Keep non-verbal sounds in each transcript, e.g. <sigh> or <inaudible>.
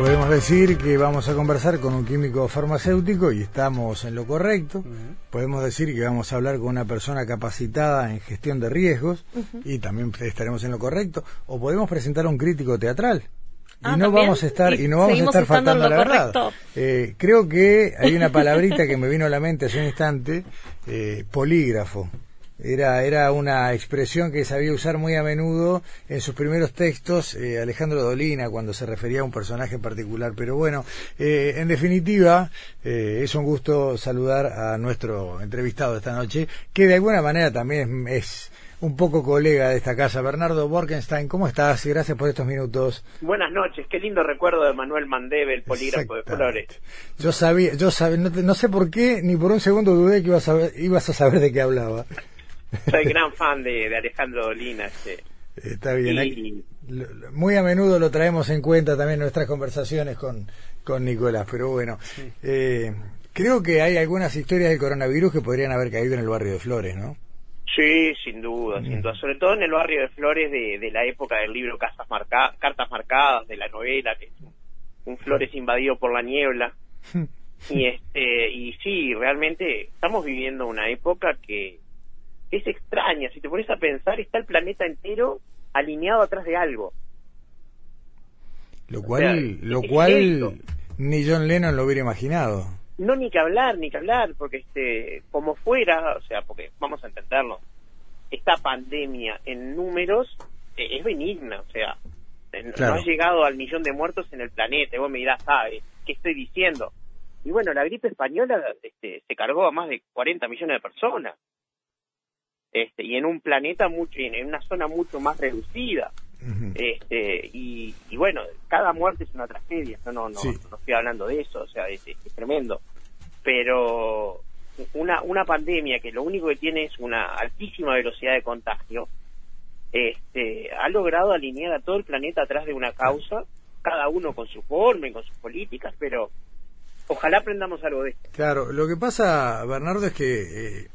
Podemos decir que vamos a conversar con un químico farmacéutico y estamos en lo correcto. Podemos decir que vamos a hablar con una persona capacitada en gestión de riesgos y también estaremos en lo correcto. O podemos presentar a un crítico teatral. Ah, y no ¿también? vamos a estar Y y no vamos a estar faltando la verdad. correcto. Eh, creo que hay una palabrita que me vino a la mente hace un instante, eh, polígrafo. Era, era una expresión que sabía usar muy a menudo en sus primeros textos eh, Alejandro Dolina cuando se refería a un personaje en particular. Pero bueno, eh, en definitiva, eh, es un gusto saludar a nuestro entrevistado esta noche, que de alguna manera también es, es un poco colega de esta casa. Bernardo Borkenstein, ¿cómo estás? Gracias por estos minutos. Buenas noches, qué lindo recuerdo de Manuel Mandeve, el polígrafo de. Flores. Yo sabía, yo sabía, no, te- no sé por qué, ni por un segundo dudé que ibas a, ibas a saber de qué hablaba. Soy gran fan de, de Alejandro Dolina. Este. Está bien. Y- muy a menudo lo traemos en cuenta también en nuestras conversaciones con, con Nicolás, pero bueno, eh, creo que hay algunas historias del coronavirus que podrían haber caído en el barrio de Flores, ¿no? Sí, sin duda, sin duda. Sobre todo en el barrio de Flores de, de la época del libro Casas Marca- Cartas Marcadas, de la novela, que es un, un Flores invadido por la niebla. <laughs> Y este y sí, realmente estamos viviendo una época que es extraña. Si te pones a pensar, está el planeta entero alineado atrás de algo. Lo O cual, sea, lo cual ni John Lennon lo hubiera imaginado. No, ni que hablar, ni que hablar, porque este, como fuera, o sea, porque vamos a entenderlo, esta pandemia en números eh, es benigna, o sea, eh, no- Claro. no ha llegado al millón de muertos en el planeta, y vos me dirás, ¿sabes qué estoy diciendo? Y bueno, la gripe española este, se cargó a más de 40 millones de personas, este, y en un planeta mucho, en en una zona mucho más reducida. Este, y, y bueno, cada muerte es una tragedia, no, no, no, Sí. no estoy hablando de eso, o sea, es tremendo. Pero una, una pandemia que lo único que tiene es una altísima velocidad de contagio, este, ha logrado alinear a todo el planeta atrás de una causa, cada uno con su forma y con sus políticas, pero ojalá aprendamos algo de esto. Claro, lo que pasa, Bernardo, es que eh,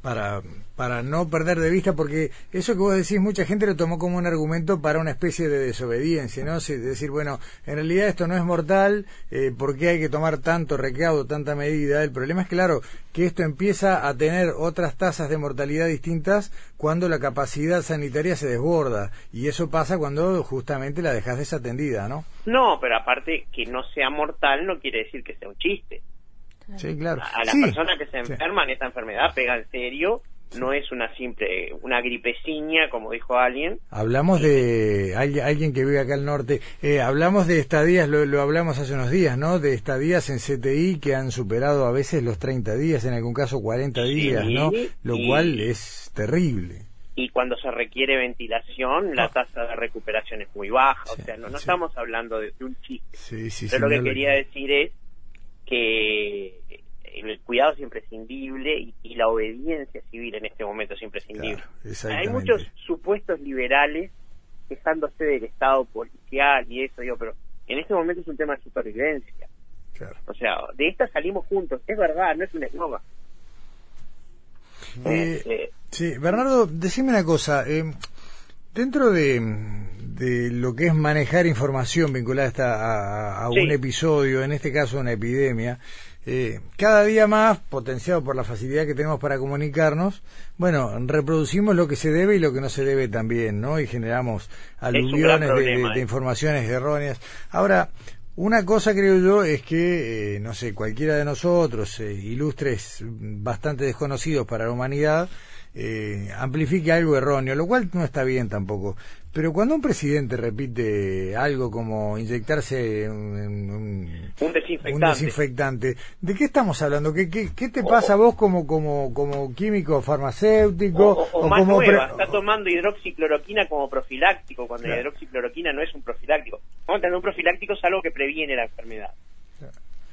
para, para no perder de vista, porque eso que vos decís, mucha gente lo tomó como un argumento para una especie de desobediencia, ¿no? Sí, decir, bueno, en realidad esto no es mortal, eh, ¿por qué hay que tomar tanto recaudo, tanta medida? El problema es, claro, que esto empieza a tener otras tasas de mortalidad distintas cuando la capacidad sanitaria se desborda, y eso pasa cuando justamente la dejas desatendida, ¿no? No, pero aparte que no sea mortal no quiere decir que sea un chiste. Sí, claro. a la Sí, persona que se sí. enferma en esta enfermedad pega en serio, no es una simple, una gripeciña, como dijo alguien. Hablamos de alguien, alguien que vive acá al norte. Eh, hablamos de estadías, lo, lo hablamos hace unos días, ¿no? De estadías en CTI que han superado a veces los 30 días, en algún caso 40 Sí, días, ¿no? Lo y- cual es terrible. Y cuando se requiere ventilación, la tasa de recuperación es muy baja. Sí, o sea, no, no sí. estamos hablando de, de un chiste. Sí, sí, Pero lo que quería decir es que el cuidado es imprescindible y, y la obediencia civil en este momento es imprescindible. Claro, Hay muchos supuestos liberales quejándose del Estado policial y eso, digo, pero en este momento es un tema de supervivencia. Claro. O sea, de esta salimos juntos, es verdad, no es un eslogan. Eh, Este, Sí, Bernardo, decime una cosa. eh, dentro de, de lo que es manejar información vinculada a, a, a Sí. un episodio, en este caso una epidemia, eh, cada día más, potenciado por la facilidad que tenemos para comunicarnos, bueno, reproducimos lo que se debe y lo que no se debe también, ¿no? Y generamos aluviones de, problema, de- de eh. informaciones erróneas. Ahora, una cosa creo yo es que, eh, no sé, cualquiera de nosotros, eh, ilustres bastante desconocidos para la humanidad, eh, amplifique algo erróneo, lo cual no está bien tampoco. Pero cuando un presidente repite algo como inyectarse un, desinfectante. ¿de qué estamos hablando? ¿Qué, qué, te pasa a vos como, como, como químico farmacéutico? O, más como nueva, está tomando hidroxicloroquina como profiláctico, cuando la hidroxicloroquina no es un profiláctico. Vamos a tener un profiláctico es algo que previene la enfermedad.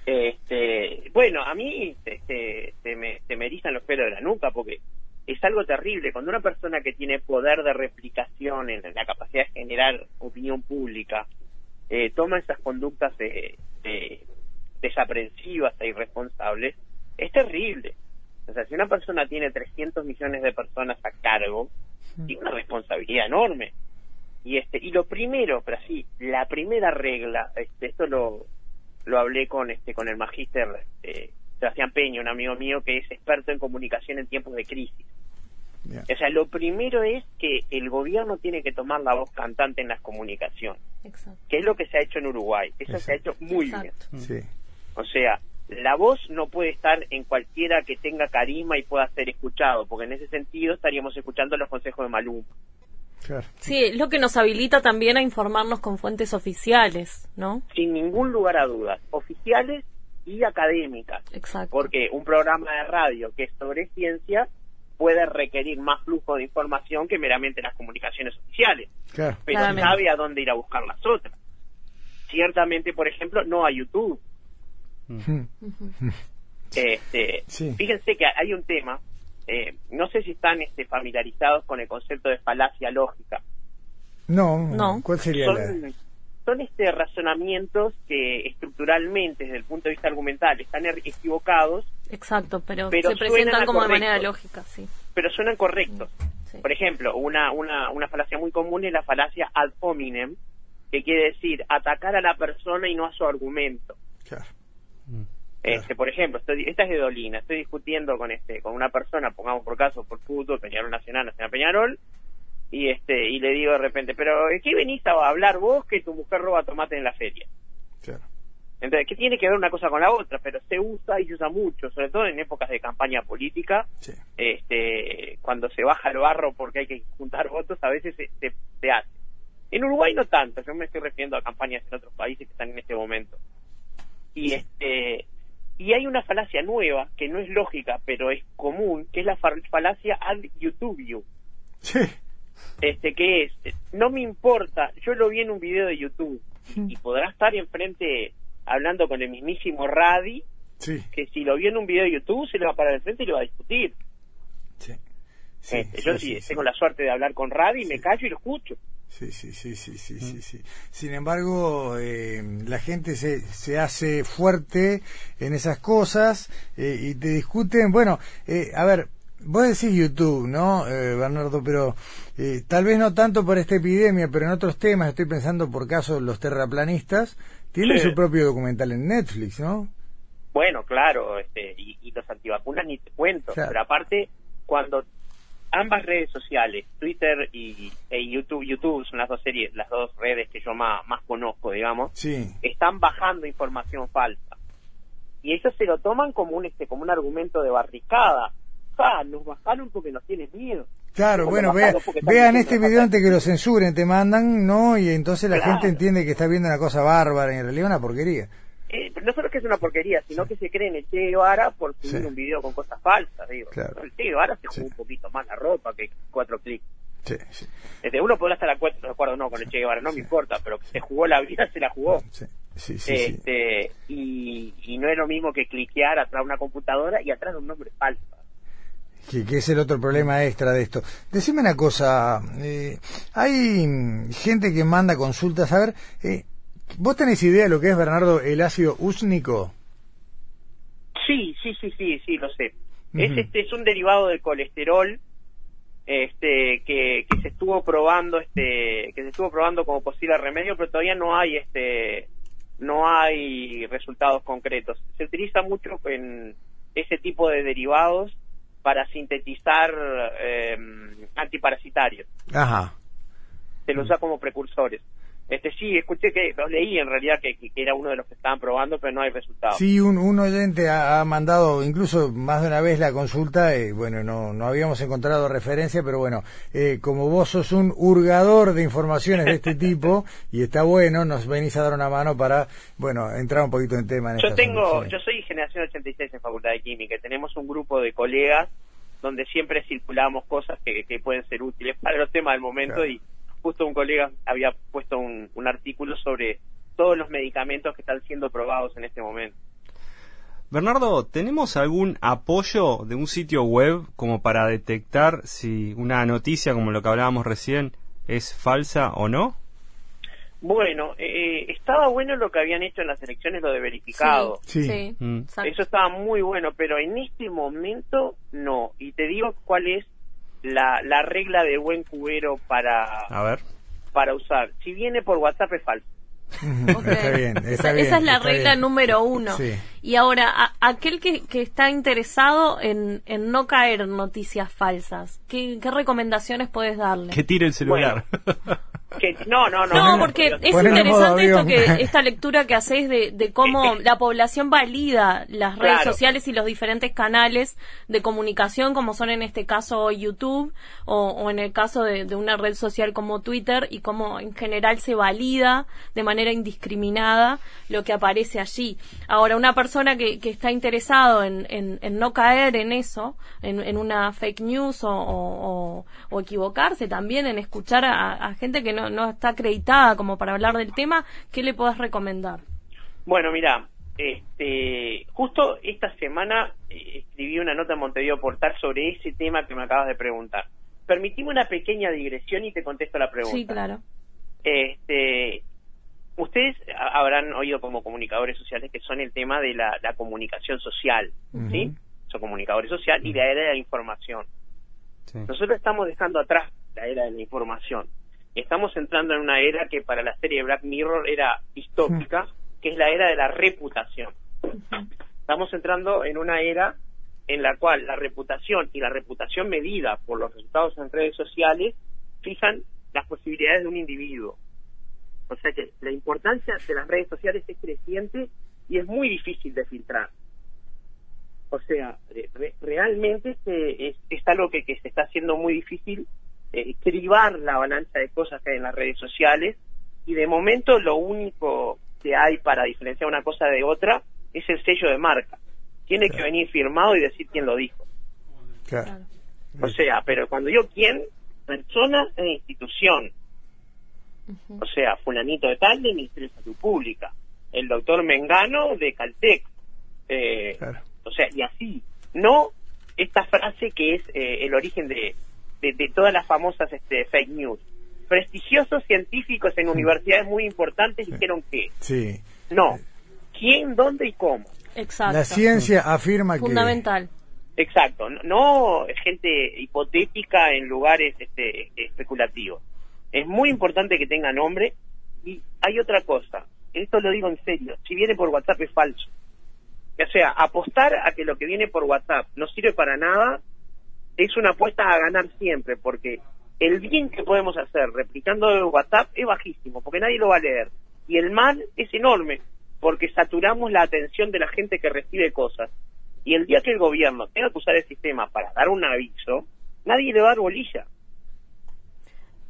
Este, bueno, a mí este, se, me, se me erizan los pelos de la nuca porque es algo terrible. Cuando una persona que tiene poder de replicación en la capacidad de generar opinión pública eh, toma esas conductas de, desaprensivas e irresponsables, es terrible. O sea, si una persona tiene 300 millones de personas a cargo, tiene una responsabilidad enorme. Y este y lo primero, pero así, la primera regla, este, esto lo, lo hablé con este con el magíster eh, Sebastián Peña, un amigo mío que es experto en comunicación en tiempos de crisis. O sea, lo primero es que el gobierno tiene que tomar la voz cantante en las comunicaciones, que es lo que se ha hecho en Uruguay. Eso se ha hecho muy bien. O sea, la voz no puede estar en cualquiera que tenga carisma y pueda ser escuchado, porque en ese sentido estaríamos escuchando los consejos de Maluma. Sí, es lo que nos habilita también a informarnos con fuentes oficiales, ¿no? Sin ningún lugar a dudas, oficiales y académicas. Exacto. Porque un programa de radio que es sobre ciencia puede requerir más flujo de información que meramente las comunicaciones oficiales. Pero sabe a dónde ir a buscar las otras. Ciertamente, por ejemplo, no a YouTube. este, Fíjense que hay un tema eh, no sé si están este, familiarizados con el concepto de falacia lógica. No, no. ¿Cuál sería son, son este razonamientos que estructuralmente, desde el punto de vista argumental, están er, equivocados. Exacto, pero, se presentan como de manera lógica, sí. Pero suenan correctos. Por ejemplo, una, una, una falacia muy común es la falacia ad hominem, que quiere decir atacar a la persona y no a su argumento. Claro. Mm. Este, por ejemplo, estoy, esta es de Dolina, estoy discutiendo con este con una persona, pongamos por caso por fútbol, Peñarol Nacional, Nacional Peñarol, y este y le digo de repente, pero ¿qué venís a hablar vos que tu mujer roba tomate en la feria? Entonces, ¿qué tiene que ver una cosa con la otra? Pero se usa y se usa mucho, sobre todo en épocas de campaña política, este cuando se baja el barro porque hay que juntar votos, a veces se, se hace. En Uruguay no tanto, yo me estoy refiriendo a campañas en otros países que están en este momento. Y este y hay una falacia nueva, que no es lógica, pero es común, que es la falacia ad YouTube. Sí. Este, que es, no me importa, yo lo vi en un video de YouTube y podrá estar enfrente hablando con el mismísimo Radi, que si lo vio en un video de YouTube se le va a parar enfrente y lo va a discutir. Sí. Este, yo sí, tengo la suerte de hablar con Radi, me callo y lo escucho. Sí, sí, sí, sí, sí, sí, sí. Sin embargo, eh, la gente se, se hace fuerte en esas cosas eh, y te discuten. Bueno, eh, a ver, vos decís YouTube, ¿no, Bernardo? Pero tal vez no tanto por esta epidemia, pero en otros temas, estoy pensando por caso los terraplanistas, tienen su propio documental en Netflix, ¿no? Bueno, claro, este, y, los antivacunas ni te cuento, pero aparte, cuando ambas redes sociales, Twitter y e YouTube, YouTube son las dos series, las dos redes que yo más, más conozco, digamos, están bajando información falsa. Y ellos se lo toman como un este como un argumento de barricada. Ah, nos bajaron porque nos tienen miedo. Claro, bueno, vean este video antes que lo censuren, te mandan, ¿no? Y entonces la gente entiende que está viendo una cosa bárbara, y en realidad una porquería. Eh, no solo que es una porquería, sino que se cree en el Che Guevara por subir un video con cosas falsas, digo. El Che Guevara se jugó un poquito más la ropa que cuatro clics. Sí, sí. Este, uno podrá estar de acuerdo no con el Che Guevara, no me importa, pero se jugó la vida, se la jugó. Sí, sí, sí, este, Y, y no es lo mismo que cliquear atrás de una computadora y atrás de un nombre falso. Que, que, es el otro problema extra de esto. Decime una cosa, eh, hay gente que manda consultas, a ver, eh, ¿Vos tenés idea de lo que es, Bernardo, el ácido úsnico? Sí, sí, sí, sí, sí, lo sé. Es este es un derivado del colesterol este que, que se estuvo probando este que se estuvo probando como posible remedio, pero todavía no hay este no hay resultados concretos. Se utiliza mucho en ese tipo de derivados para sintetizar eh, antiparasitarios. Ajá. Se lo usa como precursores. Este sí, escuché que los leí en realidad que, que era uno de los que estaban probando, pero no hay resultados. Sí, un, un oyente ha, ha mandado incluso más de una vez la consulta, eh, bueno, no, no habíamos encontrado referencia, pero bueno, eh, como vos sos un hurgador de informaciones de este <laughs> tipo, y está bueno, nos venís a dar una mano para, bueno, entrar un poquito en tema. En yo tengo, yo soy generación 86 en Facultad de Química, tenemos un grupo de colegas donde siempre circulamos cosas que, que pueden ser útiles para los temas del momento Claro. y justo un colega había puesto un, un artículo sobre todos los medicamentos que están siendo probados en este momento. Bernardo, ¿tenemos algún apoyo de un sitio web como para detectar si una noticia como lo que hablábamos recién es falsa o no? Bueno, eh, estaba bueno lo que habían hecho en las elecciones, lo de verificado. Sí. Mm. exacto. Eso estaba muy bueno, pero en este momento no. Y te digo cuál es la, la regla de buen cubero para, A ver. para usar. Si viene por WhatsApp es falso. Ujú, <laughs> Ok. Está bien, está esa, bien, esa es la regla bien. número uno. Sí. Y ahora, a- aquel que, que está interesado en, en no caer en noticias falsas, ¿qué, qué recomendaciones puedes darle? Que tire el celular. Que, no, no, no. No, porque no, es interesante esto que esta lectura que hacéis de, de cómo la población valida las redes Claro. sociales y los diferentes canales de comunicación, como son en este caso YouTube o, o en el caso de, de una red social como Twitter y cómo en general se valida de manera indiscriminada lo que aparece allí. Ahora, una persona que, que está interesado en, en- en no caer en eso, en, en una fake news o, o- o- o equivocarse también, en escuchar a, a gente que no, no está acreditada como para hablar del tema, ¿qué le podés recomendar? Bueno, mira, este, justo esta semana eh, escribí una nota en Montevideo Portal sobre ese tema que me acabas de preguntar. Permitime una pequeña digresión y te contesto la pregunta. Sí, claro. Este, ustedes ha- habrán oído como comunicadores sociales que son el tema de la, la comunicación social, ¿sí? Son comunicadores sociales y la era de la información. Sí. Nosotros estamos dejando atrás la era de la información. Estamos entrando en una era que para la serie Black Mirror era distópica, que es la era de la reputación. Estamos entrando en una era en la cual la reputación y la reputación medida por los resultados en redes sociales fijan las posibilidades de un individuo. O sea que la importancia de las redes sociales es creciente y es muy difícil de filtrar. O sea, re- re- realmente se- es, es algo que, que se está haciendo muy difícil eh, cribar la avalancha de cosas que hay en las redes sociales y de momento lo único que hay para diferenciar una cosa de otra es el sello de marca. Tiene que venir firmado y decir quién lo dijo. Claro. O sea, pero cuando digo quién, persona e institución. O sea, fulanito de tal de Ministerio de Salud Pública, el doctor Mengano de Caltech. Eh, Claro. O sea, y así. No esta frase que es eh, el origen de, de, de todas las famosas este, fake news. Prestigiosos científicos en universidades muy importantes dijeron que. Sí. No. ¿Quién, dónde y cómo? Exacto. La ciencia afirma que... Fundamental. Exacto, no, no gente hipotética en lugares este, especulativos. Es muy importante que tenga nombre y hay otra cosa, esto lo digo en serio, si viene por WhatsApp es falso. O sea, apostar a que lo que viene por WhatsApp no sirve para nada es una apuesta a ganar siempre, porque el bien que podemos hacer replicando WhatsApp es bajísimo, porque nadie lo va a leer. Y el mal es enorme, porque saturamos la atención de la gente que recibe cosas. Y el día que el gobierno tenga que usar el sistema para dar un aviso, nadie le va a dar bolilla.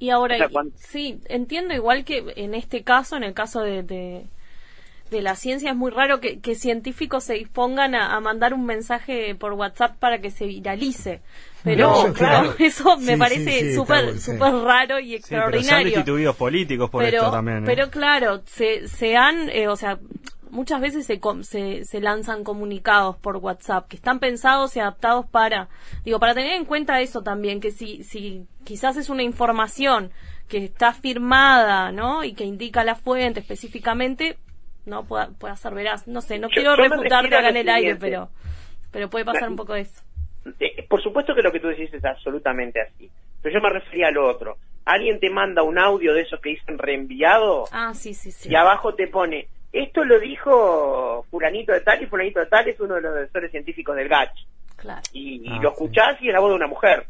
Y ahora, O sea, sí, entiendo igual que en este caso, en el caso de, de, de la ciencia, es muy raro que, que científicos se dispongan a, a mandar un mensaje por WhatsApp para que se viralice. Pero No, claro. <laughs> eso me Sí, parece sí, sí, súper sí. raro y Sí, pero se han extraordinario. destituidos políticos por pero, esto también. ¿eh? pero claro, se, se han, eh, o sea, muchas veces se, se, se lanzan comunicados por WhatsApp que están pensados y adaptados para, digo, para tener en cuenta eso también, que si, si quizás es una información que está firmada, ¿no? Y que indica la fuente específicamente, no pueda, pueda ser veraz. No sé, no Yo- quiero yo refutarte acá en el aire, pero, pero puede pasar un poco eso. Eh, por supuesto que lo que tú decís es absolutamente así. Pero yo me refería a lo otro. Alguien te manda un audio de esos que dicen reenviado Ah, sí, sí, sí. y abajo te pone, esto lo dijo fulanito de tal y fulanito de tal es uno de los defensores científicos del GACH. Claro. Y, y Ah, lo sí. escuchás y es la voz de una mujer.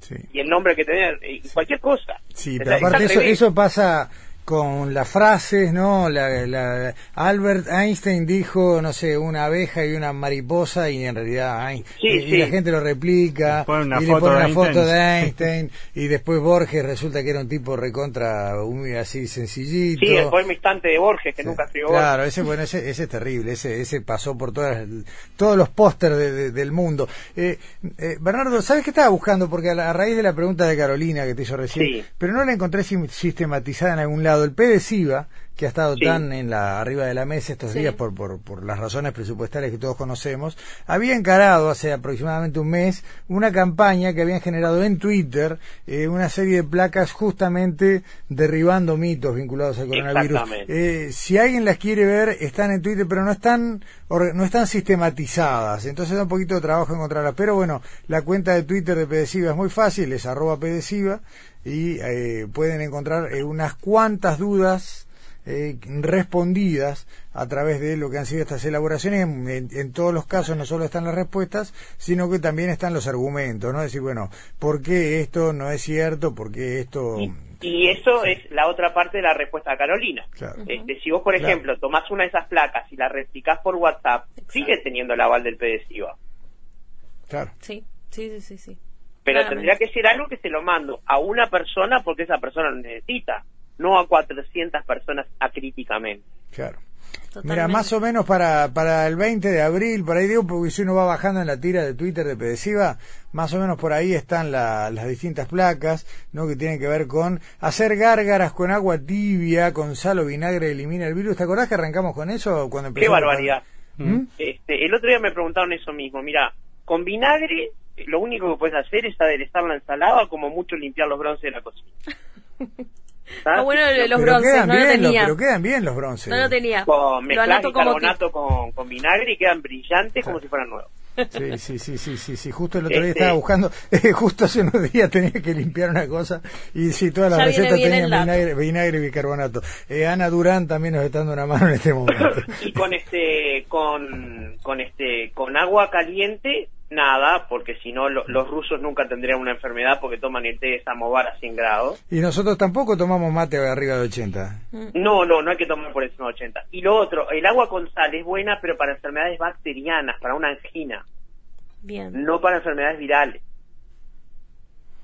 Sí. Y el nombre que tenés, y cualquier cosa. Sí, O pero sea, aparte eso pasa con las frases, ¿no? La, la- Albert Einstein dijo, no sé, una abeja y una mariposa y en realidad Ein- Sí, y, y sí. la gente lo replica una y le pone de una foto Einstein. de <laughs> Einstein y después Borges resulta que era un tipo recontra muy así sencillito. Sí, el poema instante de Borges, que nunca escribió Borges. Claro, ese, bueno, ese, ese es terrible, ese, ese pasó por todas, todos los pósters de- de- del mundo. Eh, eh, Bernardo, ¿sabes qué estaba buscando? Porque a, la- a raíz de la pregunta de Carolina que te hizo recién, Sí. pero no la encontré sistematizada en algún lado. El PDCIVA, que ha estado Sí. tan en la arriba de la mesa estos Sí. días por, por, por las razones presupuestarias que todos conocemos, había encarado hace aproximadamente un mes una campaña que habían generado en Twitter eh, una serie de placas justamente derribando mitos vinculados al coronavirus. Eh, si alguien las quiere ver, están en Twitter, pero no están no están sistematizadas. Entonces da un poquito de trabajo encontrarlas. Pero bueno, la cuenta de Twitter de Pedesiva es muy fácil, es arroba Pedesiva, y eh, pueden encontrar eh, unas cuantas dudas eh, respondidas a través de lo que han sido estas elaboraciones. En, en- en todos los casos no solo están las respuestas, sino que también están los argumentos, ¿no? Es decir, bueno, ¿por qué esto no es cierto? ¿Por qué esto...? Y, y eso es la otra parte de la respuesta a Carolina. Claro. Este, si vos, por Claro. ejemplo, tomás una de esas placas y la replicás por WhatsApp, sigue teniendo el aval del PDCIVA. Claro. Sí, sí, sí, sí. sí. Pero Claramente. tendría que ser algo que se lo mando a una persona porque esa persona lo necesita, no a 400 personas acríticamente. Claro. Totalmente. Mira, más o menos para, para el 20 de abril, por ahí digo, porque si uno va bajando en la tira de Twitter de Pedesiva, más o menos por ahí están la- las distintas placas, ¿no? Que tienen que ver con hacer gárgaras con agua tibia, con sal o vinagre elimina el virus. ¿Te acordás que arrancamos con eso cuando ¡Qué empezamos? barbaridad! ¿Mm? Este, el otro día me preguntaron eso mismo. Mira, con vinagre lo único que puedes hacer es aderezar la ensalada, como mucho limpiar los bronces de la cocina. <laughs> Ah, bueno, lo de los Pero bronces, quedan no lo bien, los- tenía. pero quedan bien los bronces. No lo tenía. Con Lo como bicarbonato con, con vinagre y quedan brillantes como si fueran nuevos. Sí, sí, sí, sí, sí, sí, justo el otro día Este- estaba buscando, eh, <laughs> justo hace unos días tenía que limpiar una cosa y sí, todas las recetas tenían vinagre, vinagre y bicarbonato. Eh, Ana Durán también nos está dando una mano en este momento. <laughs> y con este con con este con agua caliente nada porque si no lo- los rusos nunca tendrían una enfermedad porque toman el té de samovar a 100 grados Y nosotros tampoco tomamos mate arriba de 80. no no no hay que tomar por encima de 80 y lo otro el agua con sal es buena pero para enfermedades bacterianas para una angina. Bien, no para enfermedades virales.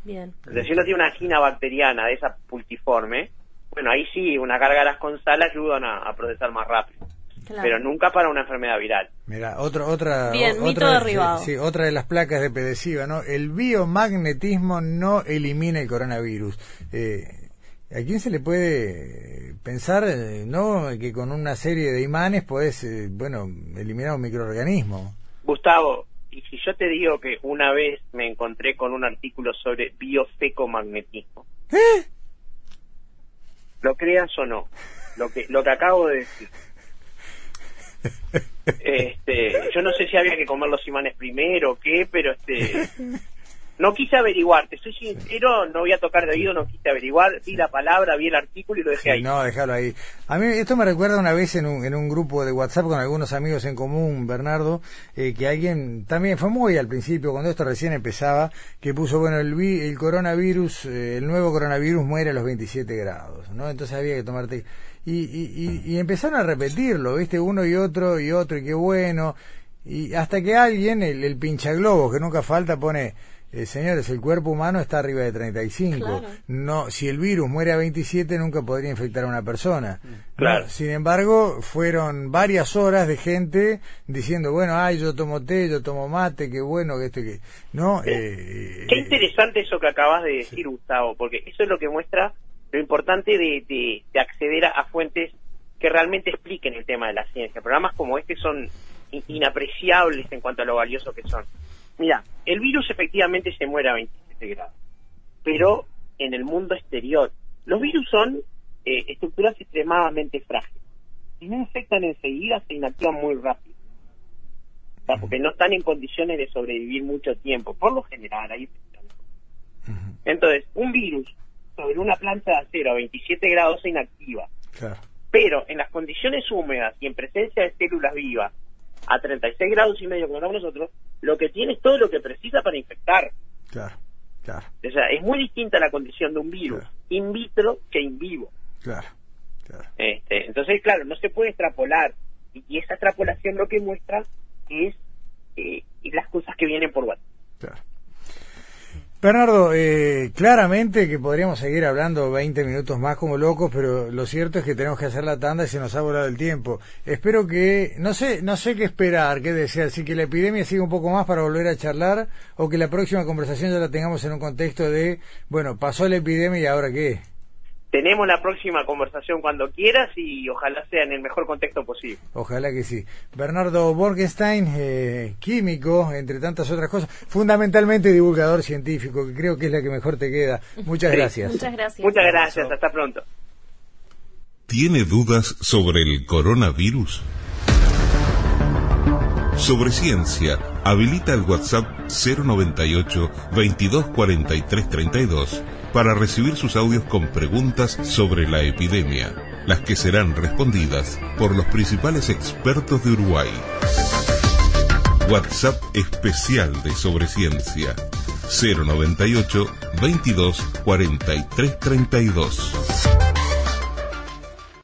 Bien. Entonces, si uno tiene una angina bacteriana de esa pultiforme bueno ahí sí unas gárgaras con sal ayudan a, a procesar más rápido Claro. pero nunca para una enfermedad viral Mira, otra, otra, Bien, o- otra, derribado. sí, sí, otra de las placas de Pedesiva, ¿no? El biomagnetismo no elimina el coronavirus. Eh, ¿A quién se le puede pensar, eh, no, que con una serie de imanes podés, eh, bueno, eliminar un microorganismo? Gustavo, y si yo te digo que una vez me encontré con un artículo sobre biofecomagnetismo, ¿Eh? lo creas o no, lo que lo que acabo de decir. Este, yo no sé si había que comer los imanes primero o qué, pero este <laughs> no quise averiguar, te soy sincero, no voy a tocar de oído, no quise averiguar, vi la palabra, vi el artículo y lo dejé ahí. no, déjalo ahí. A mí esto me recuerda una vez en un, en un grupo de WhatsApp con algunos amigos en común, Bernardo, eh, que alguien también fue muy al principio, cuando esto recién empezaba, que puso, bueno, el, el coronavirus, eh, el nuevo coronavirus muere a los 27 grados, ¿no? Entonces había que tomarte... Y, y, y, y empezaron a repetirlo, ¿viste? Uno y otro y otro, y qué bueno. Y hasta que alguien, el, el pinchaglobos, que nunca falta, pone... Eh, señores, el cuerpo humano está arriba de 35. Claro. No, si el virus muere a 27 nunca podría infectar a una persona. Claro. No, sin embargo, fueron varias horas de gente diciendo, bueno, ay, yo tomo té, yo tomo mate, qué bueno que este que no. Eh, Qué eh, interesante eso que acabas de decir, Gustavo, porque eso es lo que muestra lo importante de, de- de acceder a, a fuentes que realmente expliquen el tema de la ciencia. Programas como este son in- inapreciables en cuanto a lo valioso que son. Mira, el virus efectivamente se muere a 27 grados, pero en el mundo exterior. Los virus son eh, estructuras extremadamente frágiles. Si no infectan enseguida, se inactivan muy rápido. O sea, porque no están en condiciones de sobrevivir mucho tiempo. Por lo general, hay excepciones. Entonces, un virus sobre una planta de acero a 27 grados se inactiva. claro, Pero en las condiciones húmedas y en presencia de células vivas a 36 grados y medio como estamos nosotros, lo que tiene es todo lo que precisa para infectar. claro, claro, O sea, es muy distinta la condición de un virus Claro. in vitro que in vivo. claro, Entonces, claro, no se puede extrapolar. Y, esa extrapolación lo que muestra es eh, las cosas que vienen por WhatsApp. Claro. Bernardo, eh, claramente que podríamos seguir hablando 20 minutos más como locos, pero lo cierto es que tenemos que hacer la tanda y se nos ha volado el tiempo. Espero que, no sé, no sé qué esperar, qué desear, si que la epidemia siga un poco más para volver a charlar o que la próxima conversación ya la tengamos en un contexto de, bueno, pasó la epidemia y ahora qué tenemos la próxima conversación cuando quieras y ojalá sea en el mejor contexto posible. Ojalá que sí. Bernardo Borgenstein, eh, químico, entre tantas otras cosas, fundamentalmente divulgador científico, que creo que es la que mejor te queda. Muchas gracias. Muchas gracias. Muchas gracias, hasta pronto. ¿Tiene dudas sobre el coronavirus? Sobre ciencia, habilita el WhatsApp 098 2243 32 para recibir sus audios con preguntas sobre la epidemia, las que serán respondidas por los principales expertos de Uruguay. WhatsApp especial de Sobreciencia 098 22 43 32.